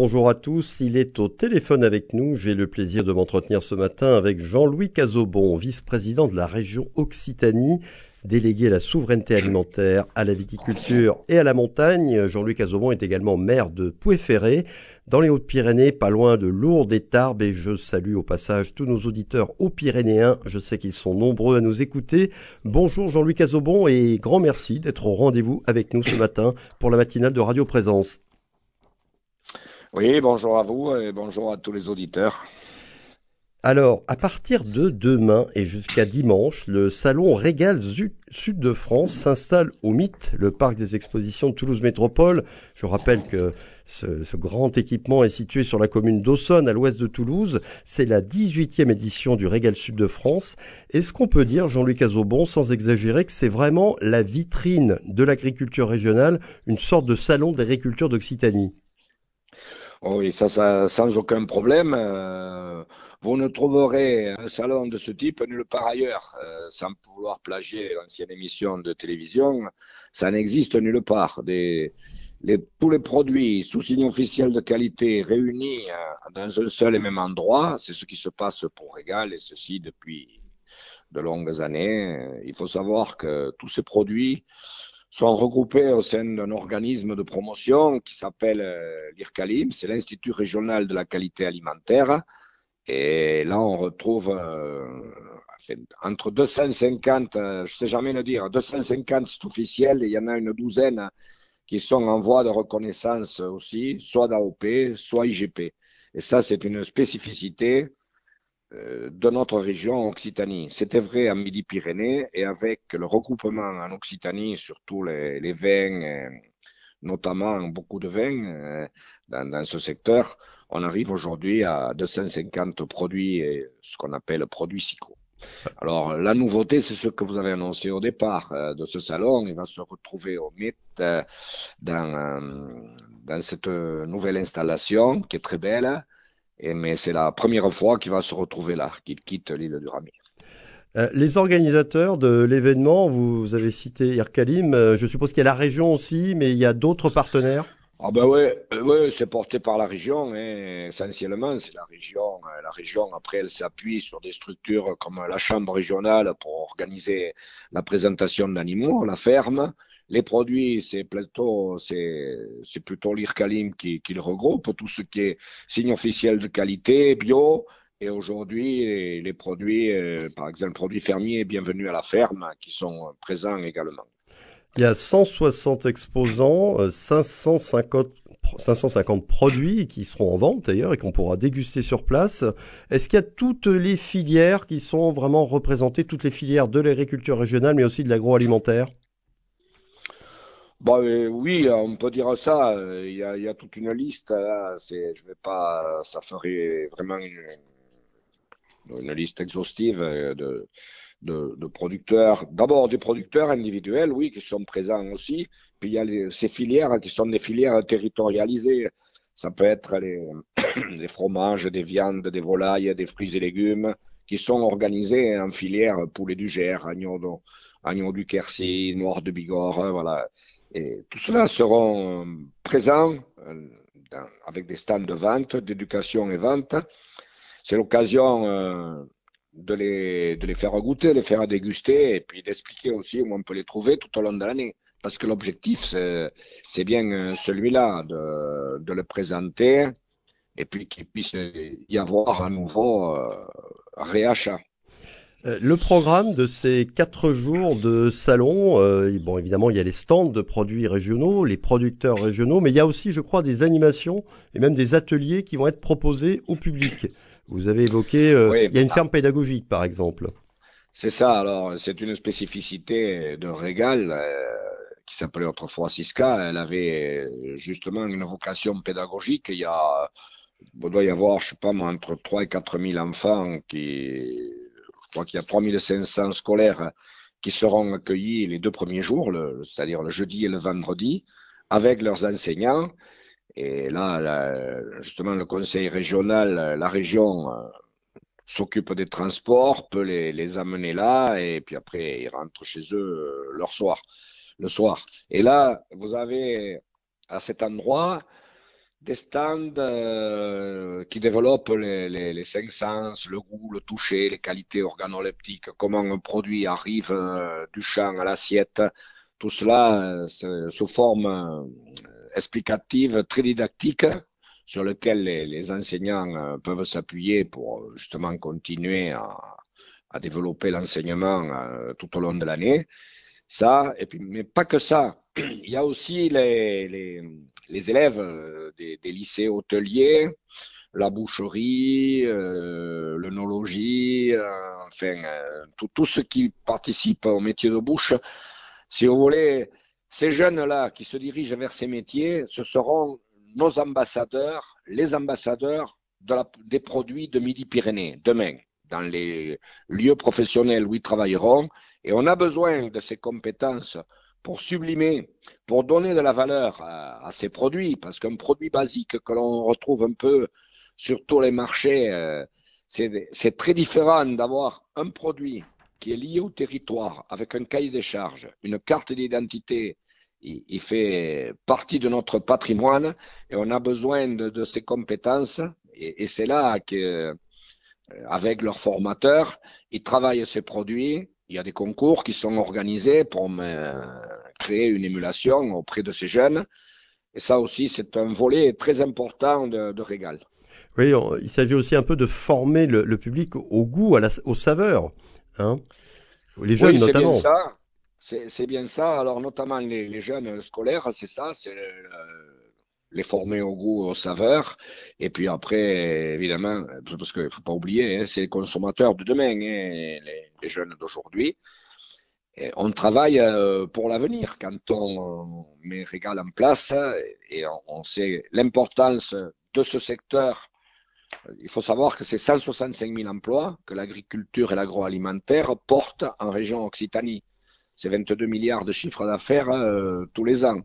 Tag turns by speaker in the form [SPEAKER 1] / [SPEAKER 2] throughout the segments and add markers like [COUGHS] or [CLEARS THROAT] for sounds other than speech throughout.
[SPEAKER 1] bonjour à tous. Il est au téléphone avec nous. J'ai le plaisir de m'entretenir ce matin avec Jean-Louis Cazobon, vice-président de la région Occitanie, délégué à la souveraineté alimentaire, à la viticulture et à la montagne. Jean-Louis Cazobon est également maire de Pouéferré, dans les Hautes-Pyrénées, pas loin de Lourdes et Tarbes. Et je salue au passage tous nos auditeurs aux Pyrénéens. Je sais qu'ils sont nombreux à nous écouter. Bonjour Jean-Louis Cazobon et grand merci d'être au rendez-vous avec nous ce matin pour la matinale de Radio Présence.
[SPEAKER 2] Oui, bonjour à vous et bonjour à tous les auditeurs.
[SPEAKER 1] Alors, à partir de demain et jusqu'à dimanche, le salon Régal Sud de France s'installe au Mythe, le parc des expositions de Toulouse Métropole. Je rappelle que ce, grand équipement est situé sur la commune d'Aussonne, à l'ouest de Toulouse. C'est la 18e édition du Régal Sud de France. Est-ce qu'on peut dire, Jean-Luc Azobon, sans exagérer, que c'est vraiment la vitrine de l'agriculture régionale, une sorte de salon d'agriculture d'Occitanie?
[SPEAKER 2] Oh oui, ça, ça, sans aucun problème. Euh, vous ne trouverez un salon de ce type nulle part ailleurs, euh, sans pouvoir plagier l'ancienne émission de télévision. Ça n'existe nulle part. Des, les, tous les produits sous signe officiel de qualité réunis euh, dans un seul et même endroit, c'est ce qui se passe pour Régal et ceci depuis de longues années. Il faut savoir que tous ces produits sont regroupés au sein d'un organisme de promotion qui s'appelle euh, l'IRCALIM, c'est l'Institut régional de la qualité alimentaire. Et là, on retrouve euh, entre 250, euh, je sais jamais le dire, 250 c'est officiel, et il y en a une douzaine qui sont en voie de reconnaissance aussi, soit d'AOP, soit IGP. Et ça, c'est une spécificité de notre région Occitanie. C'était vrai en Midi-Pyrénées et avec le regroupement en Occitanie, surtout les, les vins, euh, notamment beaucoup de vins euh, dans, dans, ce secteur, on arrive aujourd'hui à 250 produits, ce qu'on appelle produits SICO. Alors, la nouveauté, c'est ce que vous avez annoncé au départ de ce salon. Il va se retrouver au MIT dans, dans cette nouvelle installation qui est très belle mais c'est la première fois qu'il va se retrouver là, qu'il quitte l'île du Rami.
[SPEAKER 1] Euh, les organisateurs de l'événement, vous, avez cité Irkalim, euh, je suppose qu'il y a la région aussi, mais il y a d'autres partenaires?
[SPEAKER 2] Ah ben ouais, euh, ouais c'est porté par la région, hein, essentiellement c'est la région. La région après elle s'appuie sur des structures comme la chambre régionale pour organiser la présentation d'animaux, la ferme, les produits, c'est plutôt, c'est, plutôt l'IRCALIM qui, qui le regroupe, tout ce qui est signe officiel de qualité, bio, et aujourd'hui, les, produits, euh, par exemple, produits fermiers, bienvenue à la ferme, qui sont présents également.
[SPEAKER 1] Il y a 160 exposants, 550, euh, 550 produits qui seront en vente d'ailleurs et qu'on pourra déguster sur place. Est-ce qu'il y a toutes les filières qui sont vraiment représentées, toutes les filières de l'agriculture régionale, mais aussi de l'agroalimentaire?
[SPEAKER 2] Bon, euh, oui, on peut dire ça. Il y a, il y a toute une liste. Là. C'est, je vais pas, ça ferait vraiment une, liste exhaustive de, de, de producteurs. D'abord des producteurs individuels, oui, qui sont présents aussi. Puis il y a ces filières qui sont des filières territorialisées. Ça peut être les, [COUGHS] les fromages, des viandes, des volailles, des fruits et légumes, qui sont organisés en filière poulet du Gers, agneau, agneau du Quercy, noir de Bigorre, voilà. Et tout cela seront présents euh, avec des stands de vente, d'éducation et vente. C'est l'occasion euh, de, les, de les faire goûter, les faire déguster et puis d'expliquer aussi où on peut les trouver tout au long de l'année. Parce que l'objectif, c'est bien euh, celui-là, de, de le présenter et puis qu'il puisse y avoir un nouveau réachat.
[SPEAKER 1] Euh, le programme de ces quatre jours de salon, euh, bon évidemment il y a les stands de produits régionaux, les producteurs régionaux, mais il y a aussi je crois des animations et même des ateliers qui vont être proposés au public. Vous avez évoqué, euh, il y a une ferme pédagogique par exemple.
[SPEAKER 2] C'est ça, alors c'est une spécificité de Régal qui s'appelait autrefois Siska, elle avait justement une vocation pédagogique, il y a, il doit y avoir je sais pas entre 3 et 4 000 enfants qui je crois qu'il y a 3500 scolaires qui seront accueillis les deux premiers jours, c'est-à-dire le jeudi et le vendredi, avec leurs enseignants. Et là, justement, le conseil régional, la région euh, s'occupe des transports, peut les, amener là, et puis après, ils rentrent chez eux euh, leur soir, le soir. Et là, vous avez à cet endroit des stands euh, qui développent les, cinq sens, le goût, le toucher, les qualités organoleptiques, comment un produit arrive euh, du champ à l'assiette. Tout cela euh, sous forme explicative, très didactique, sur lequel les, enseignants peuvent s'appuyer pour justement continuer à développer l'enseignement tout au long de l'année. Ça, et puis, mais pas que ça. [CLEARS THROAT] Il y a aussi les, les, les élèves euh, des, lycées hôteliers, la boucherie, euh, l'œnologie, euh, enfin, euh, tout, tout ce qui participe au métier de bouche. Si vous voulez, ces jeunes-là qui se dirigent vers ces métiers, ce seront nos ambassadeurs, les ambassadeurs des produits de Midi-Pyrénées demain dans les lieux professionnels où ils travailleront. Et on a besoin de ces compétences pour sublimer, pour donner de la valeur à, ces produits, parce qu'un produit basique que l'on retrouve un peu sur tous les marchés, euh, c'est très différent d'avoir un produit qui est lié au territoire, avec un cahier des charges, une carte d'identité, il, fait partie de notre patrimoine et on a besoin de, ces compétences. Et, c'est là que avec leurs formateurs, ils travaillent ces produits. Il y a des concours qui sont organisés pour créer une émulation auprès de ces jeunes. Et ça aussi, c'est un volet très important de, de Régal.
[SPEAKER 1] Oui, il s'agit aussi un peu de former le, le public au goût, à la, aux saveurs. Hein les jeunes
[SPEAKER 2] oui,
[SPEAKER 1] notamment.
[SPEAKER 2] C'est bien ça. C'est bien ça. Alors, notamment les, les jeunes scolaires, c'est ça. C'est euh, les former au goût, aux saveurs. Et puis après, évidemment, parce qu'il ne faut pas oublier, hein, c'est les consommateurs de demain, hein, les, jeunes d'aujourd'hui. On travaille euh, pour l'avenir quand on met Régal en place et on, on sait l'importance de ce secteur. Il faut savoir que c'est 165 000 emplois que l'agriculture et l'agroalimentaire portent en région Occitanie. C'est 22 milliards de chiffres d'affaires euh, tous les ans.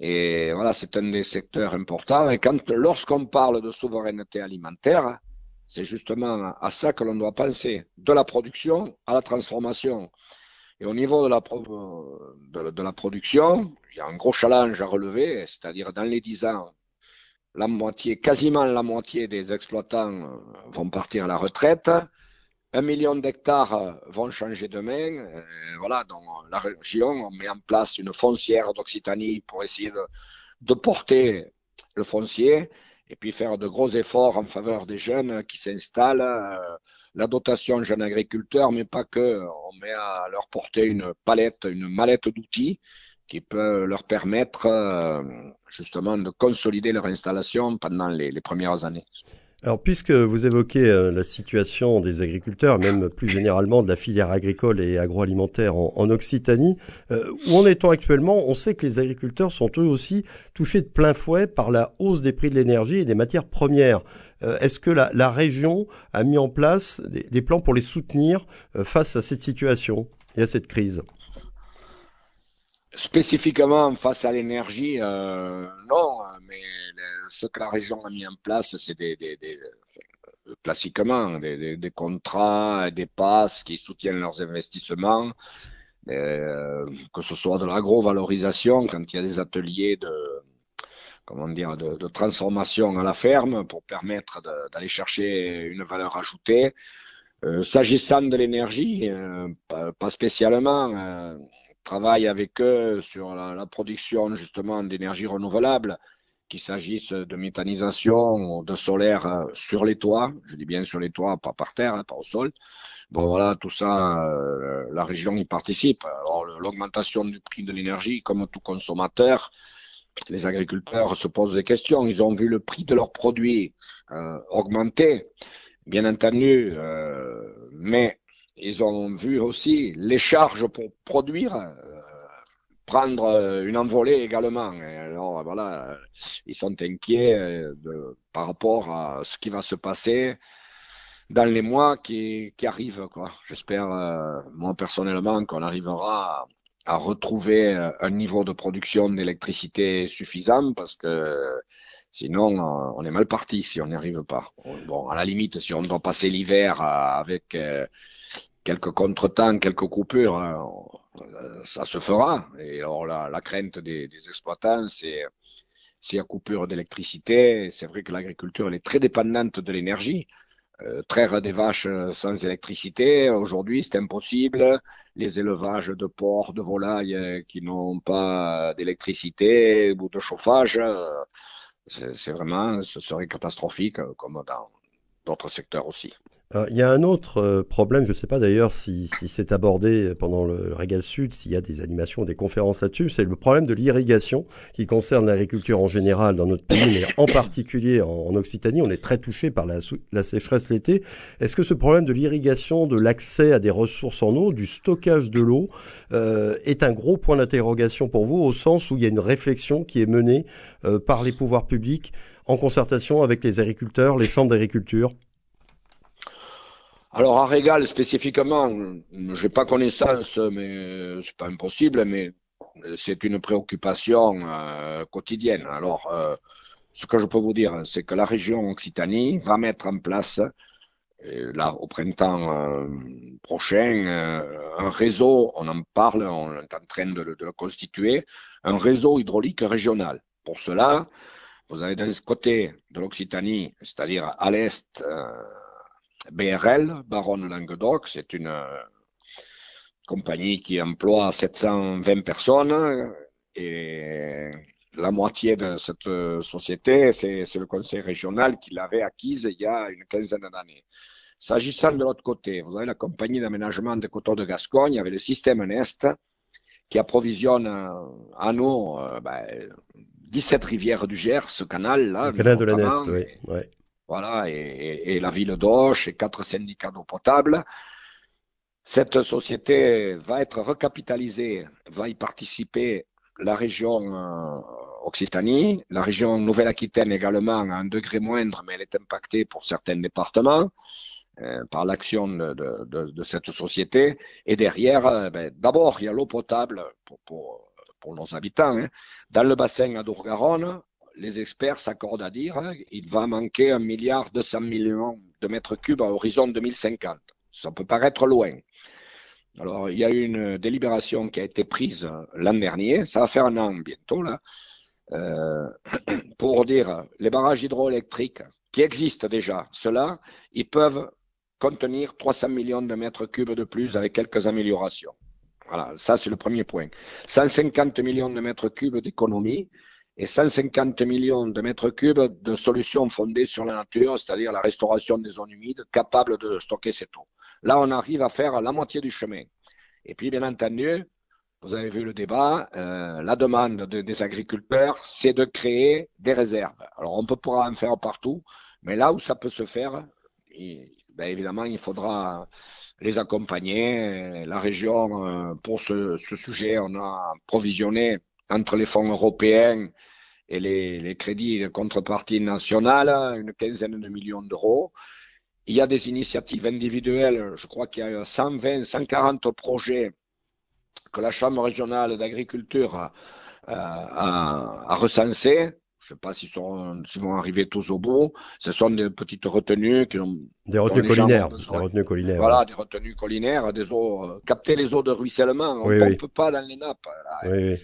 [SPEAKER 2] Et voilà, c'est un des secteurs importants. Et quand, lorsqu'on parle de souveraineté alimentaire, c'est justement à ça que l'on doit penser, de la production à la transformation. Et au niveau de la, de, la production, il y a un gros challenge à relever, c'est-à-dire dans les 10 ans, la moitié, quasiment la moitié des exploitants vont partir à la retraite. Un million d'hectares vont changer de main. Euh, voilà, dans la région, on met en place une foncière d'Occitanie pour essayer de, porter le foncier et puis faire de gros efforts en faveur des jeunes qui s'installent. Euh, la dotation jeunes agriculteurs, mais pas que. On met à leur porter une palette, une mallette d'outils qui peut leur permettre euh, justement de consolider leur installation pendant les premières années.
[SPEAKER 1] Alors, puisque vous évoquez euh, la situation des agriculteurs, même plus généralement de la filière agricole et agroalimentaire en, Occitanie, euh, où en est-on actuellement? On sait que les agriculteurs sont eux aussi touchés de plein fouet par la hausse des prix de l'énergie et des matières premières. Euh, Est-ce que la, région a mis en place des, des plans pour les soutenir face à cette situation et à cette crise?
[SPEAKER 2] Spécifiquement face à l'énergie, non, mais ce que la région a mis en place, c'est des, classiquement des, des, contrats, des passes qui soutiennent leurs investissements, euh, que ce soit de l'agro-valorisation, quand il y a des ateliers de comment dire de, transformation à la ferme pour permettre d'aller chercher une valeur ajoutée. Euh, S'agissant de l'énergie, euh, pas, pas, spécialement euh, travaille avec eux sur la, la production justement d'énergie renouvelable, qu'il s'agisse de méthanisation de solaire euh, sur les toits, je dis bien sur les toits, pas par terre, hein, pas au sol. Bon voilà, tout ça, euh, la région y participe. Alors l'augmentation du prix de l'énergie, comme tout consommateur, les agriculteurs se posent des questions. Ils ont vu le prix de leurs produits euh, augmenter, bien entendu, mais ils ont vu aussi les charges pour produire prendre euh, une envolée également. Alors voilà, ils sont inquiets euh, par rapport à ce qui va se passer dans les mois qui, qui arrivent. Quoi. J'espère, euh, moi personnellement, qu'on arrivera à, à, retrouver un niveau de production d'électricité suffisant parce que sinon on est mal parti si on n'y arrive pas. Bon, à la limite, si on doit passer l'hiver avec quelques contretemps, quelques coupures, hein, ça se fera. Et alors la, crainte des, exploitants, c'est s'il y a coupure d'électricité. C'est vrai que l'agriculture elle est très dépendante de l'énergie. Euh, traire des vaches sans électricité, aujourd'hui c'est impossible. Les élevages de porcs, de volailles euh, qui n'ont pas d'électricité ou de chauffage, euh, c'est vraiment, ce serait catastrophique comme dans d'autres secteurs aussi.
[SPEAKER 1] Il y a un autre euh, problème, je ne sais pas d'ailleurs si, c'est abordé pendant le Régal Sud, s'il y a des animations des conférences là-dessus, c'est le problème de l'irrigation qui concerne l'agriculture en général dans notre pays, mais en particulier en, Occitanie. On est très touché par la, la sécheresse l'été. Est-ce que ce problème de l'irrigation, de l'accès à des ressources en eau, du stockage de l'eau, euh, est un gros point d'interrogation pour vous, au sens où il y a une réflexion qui est menée euh, par les pouvoirs publics en concertation avec les agriculteurs, les chambres d'agriculture
[SPEAKER 2] alors à Régal spécifiquement, je n'ai pas connaissance, mais c'est pas impossible, mais c'est une préoccupation euh, quotidienne. Alors, euh, ce que je peux vous dire, c'est que la région Occitanie va mettre en place, euh, là au printemps prochain, un réseau, on en parle, on est en train de, de, le constituer, un réseau hydraulique régional. Pour cela, vous avez d'un côté de l'Occitanie, c'est-à-dire à, l'est, BRL, Baronne Languedoc, c'est une euh, compagnie qui emploie 720 personnes et la moitié de cette euh, société, c'est le conseil régional qui l'avait acquise il y a une quinzaine d'années. S'agissant de l'autre côté, vous avez la compagnie d'aménagement des coteaux de Gascogne avec le système Nest qui approvisionne à nous ben, 17 rivières du Gers, ce canal-là.
[SPEAKER 1] Le canal de la Nest, oui.
[SPEAKER 2] Voilà, et, la ville d'Auch et quatre syndicats d'eau potable. Cette société va être recapitalisée, va y participer la région euh, Occitanie, la région Nouvelle-Aquitaine également à un degré moindre, mais elle est impactée pour certains départements euh, par l'action de, cette société. Et derrière, euh, ben, d'abord, il y a l'eau potable pour, nos habitants. Hein. Dans le bassin à Dourgaronne, les experts s'accordent à dire qu'il va manquer un milliard 200 millions de mètres cubes à horizon 2050. Ça peut paraître loin. Alors, il y a eu une délibération qui a été prise l'an dernier, ça va faire un an bientôt, là, euh, [CLEARS THROAT] pour dire les barrages hydroélectriques qui existent déjà, ceux-là, ils peuvent contenir 300 millions de mètres cubes de plus avec quelques améliorations. Voilà, ça c'est le premier point. 150 millions de mètres cubes d'économie et 150 millions de mètres cubes de solutions fondées sur la nature, c'est-à-dire la restauration des zones humides capables de stocker cette eau. Là, on arrive à faire la moitié du chemin. Et puis, bien entendu, vous avez vu le débat, euh, la demande des agriculteurs, c'est de créer des réserves. Alors, on peut pourra en faire partout, mais là où ça peut se faire, ben, évidemment, il faudra les accompagner. La région, euh, pour ce, ce sujet, on a provisionné entre les fonds européens et les, crédits de contrepartie nationale, une quinzaine de millions d'euros. Il y a des initiatives individuelles, je crois qu'il y a 120, 140 projets que la Chambre régionale d'agriculture a, a je ne sais pas s'ils vont arriver tous au bout. Ce sont des petites retenues qui ont
[SPEAKER 1] des retenues collinaires, des retenues collinaires.
[SPEAKER 2] Voilà, des retenues collinaires, des eaux, euh, capter les eaux de ruissellement. On ne pompe pas dans les nappes. Oui,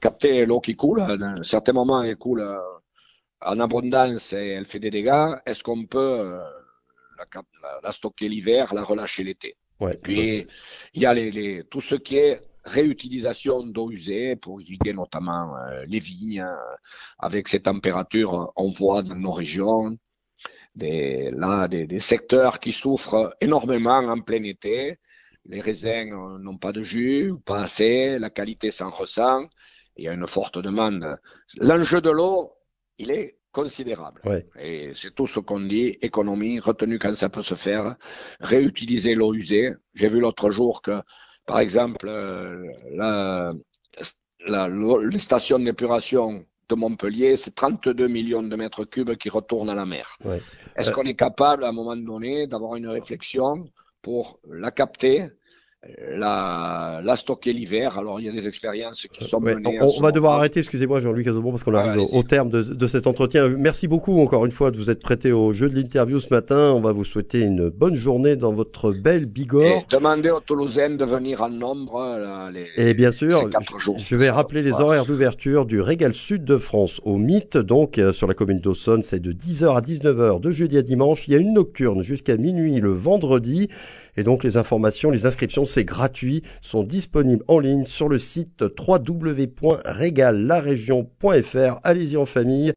[SPEAKER 2] capter l'eau qui coule. À certains moments, elle coule euh, en abondance et elle fait des dégâts. Est-ce qu'on peut euh, la, stocker l'hiver, la relâcher l'été? Puis il y a les, tout ce qui est réutilisation d'eau usée pour irriguer notamment euh, les vignes. Euh, avec ces températures, on voit dans nos régions des, là, des, secteurs qui souffrent énormément en plein été. Les raisins euh, n'ont pas de jus, pas assez, la qualité s'en ressent, il y a une forte demande. L'enjeu de l'eau, il est considérable. Et c'est tout ce qu'on dit, économie, retenue quand ça peut se faire, réutiliser l'eau usée. J'ai vu l'autre jour que par exemple, euh, la, la, les stations d'épuration de Montpellier, c'est 32 millions de mètres cubes qui retournent à la mer. Est-ce euh, qu'on est capable, à un moment donné, d'avoir une réflexion pour la capter la, la stocker l'hiver. Alors, il y a des expériences qui sont menées.
[SPEAKER 1] On, va devoir arrêter, excusez-moi Jean-Louis Cazobon, parce qu'on arrive au, terme de, de, cet entretien. Merci beaucoup encore une fois de vous être prêté au jeu de l'interview ce matin. On va vous souhaiter une bonne journée dans votre belle Bigorre. Et
[SPEAKER 2] demandez aux Toulousains de venir en nombre. Là, les,
[SPEAKER 1] Et bien sûr, je vais rappeler les horaires d'ouverture du Régal Sud de France au Mythe, donc euh, sur la commune d'Aussonne. C'est de 10h à 19h de jeudi à dimanche. Il y a une nocturne jusqu'à minuit le vendredi. Et donc les informations, les inscriptions, c'est gratuit, sont disponibles en ligne sur le site www.regallaregion.fr. Allez-y en famille.